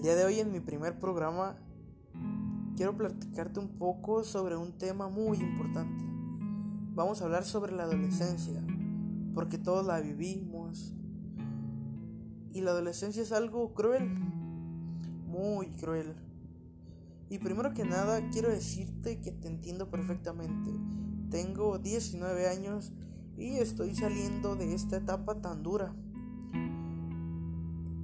El día de hoy en mi primer programa quiero platicarte un poco sobre un tema muy importante. Vamos a hablar sobre la adolescencia, porque todos la vivimos. Y la adolescencia es algo cruel, muy cruel. Y primero que nada quiero decirte que te entiendo perfectamente. Tengo 19 años y estoy saliendo de esta etapa tan dura.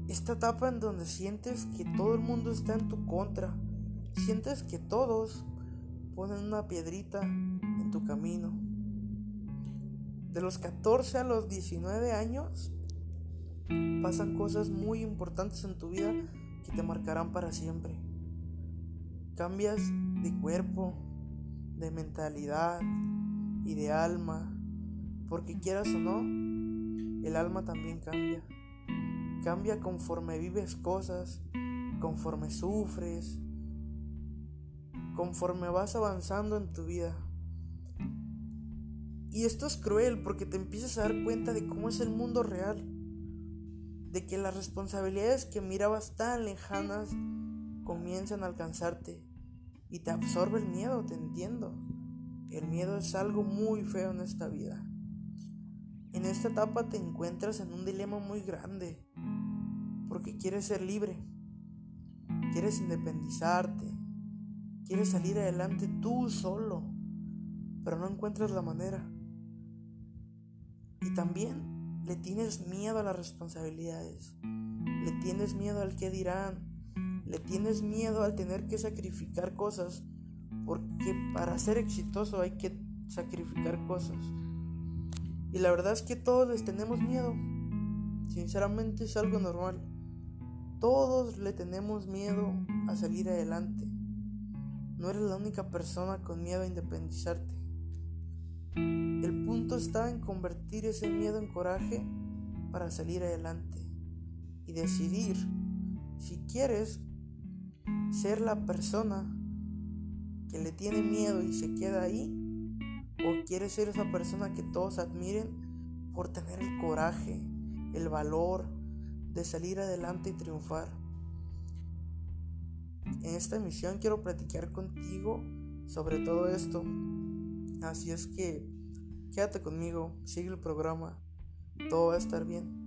Esta etapa en donde sientes que todo el mundo está en tu contra. Sientes que todos ponen una piedrita en tu camino. De los 14 a los 19 años pasan cosas muy importantes en tu vida que te marcarán para siempre. Cambias de cuerpo, de mentalidad y de alma, porque quieras o no, el alma también cambia. Cambia conforme vives cosas, conforme sufres, conforme vas avanzando en tu vida. Y esto es cruel porque te empiezas a dar cuenta de cómo es el mundo real, de que las responsabilidades que mirabas tan lejanas comienzan a alcanzarte y te absorbe el miedo, te entiendo. El miedo es algo muy feo en esta vida. En esta etapa te encuentras en un dilema muy grande, porque quieres ser libre, quieres independizarte, quieres salir adelante tú solo, pero no encuentras la manera. Y también le tienes miedo a las responsabilidades, le tienes miedo al que dirán, le tienes miedo al tener que sacrificar cosas, porque para ser exitoso hay que sacrificar cosas. Y la verdad es que todos les tenemos miedo. Sinceramente es algo normal. Todos le tenemos miedo a salir adelante. No eres la única persona con miedo a independizarte. El punto está en convertir ese miedo en coraje para salir adelante y decidir si quieres ser la persona que le tiene miedo y se queda ahí o quieres ser esa persona que todos admiren por tener el coraje, el valor de salir adelante y triunfar. En esta emisión quiero platicar contigo sobre todo esto. Así es que quédate conmigo, sigue el programa, todo va a estar bien.